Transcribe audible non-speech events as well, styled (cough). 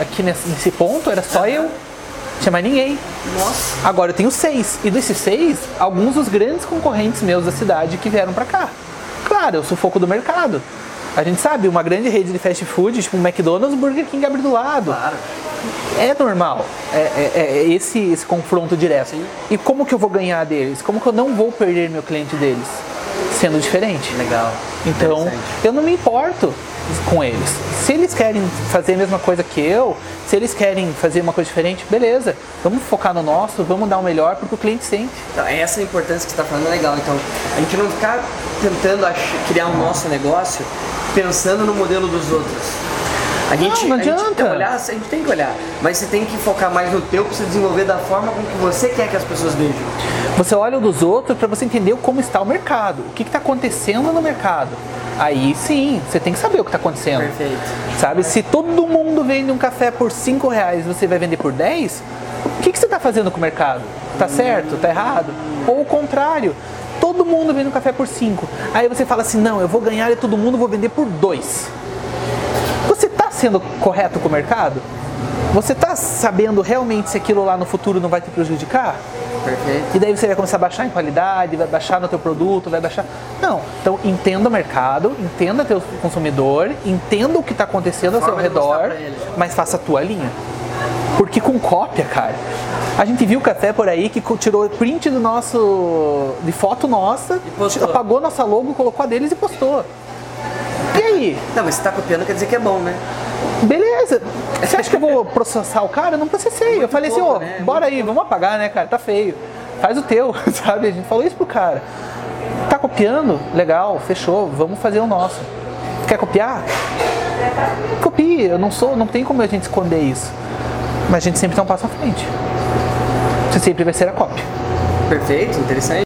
aqui nesse, nesse ponto era só eu. Não tinha mais ninguém. Nossa. Agora eu tenho seis. E desses seis, alguns dos grandes concorrentes meus da cidade que vieram pra cá. Claro, eu sou foco do mercado. A gente sabe, uma grande rede de fast food, tipo o McDonald's, o Burger King abre do lado. Claro. É normal. É, é- é esse, esse confronto direto. Sim. E como que eu vou ganhar deles? Como que eu não vou perder meu cliente deles? Sendo diferente. Legal. Então, eu não me importo com eles. Se eles querem fazer a mesma coisa que eu, se eles querem fazer uma coisa diferente, beleza. Vamos focar no nosso, vamos dar o melhor porque o cliente sente. Então, essa importância que você está falando é legal. Então, a gente não ficar tentando criar um nosso negócio pensando no modelo dos outros. A gente, não a gente adianta. tem que olhar, a gente tem que olhar, mas você tem que focar mais no teu para você desenvolver da forma com que você quer que as pessoas vejam. Você olha o dos outros para você entender como está o mercado, o que está acontecendo no mercado. Aí sim, você tem que saber o que está acontecendo. Perfeito. Sabe, se todo mundo vende um café por 5 reais e você vai vender por 10, o que, que você está fazendo com o mercado? Tá certo? Tá errado? Ou o contrário, todo mundo vende um café por 5. Aí você fala assim, não, eu vou ganhar e todo mundo vou vender por 2. Sendo correto com o mercado? Você está sabendo realmente se aquilo lá no futuro não vai te prejudicar? Perfeito. E daí você vai começar a baixar em qualidade, vai baixar no teu produto, vai baixar. Não. Então entenda o mercado, entenda teu consumidor, entenda o que está acontecendo ao seu redor, mas faça a tua linha. Porque com cópia, cara. A gente viu café por aí que tirou print do nosso. de foto nossa, apagou nossa logo, colocou a deles e postou. Aí? Não, mas você está copiando quer dizer que é bom, né? Beleza. Você acha que eu vou processar o cara? Eu não processei. eu falei assim, pouco, ó, né? bora aí, vamos apagar, né, cara? Tá feio. Faz o teu, (laughs) sabe? A gente falou isso pro cara. Tá copiando? Legal, fechou. Vamos fazer o nosso. Quer copiar? Copie. Eu não sou, não tem como a gente esconder isso. Mas a gente sempre dá um passo à frente. Você sempre vai ser a cópia. Perfeito, interessante.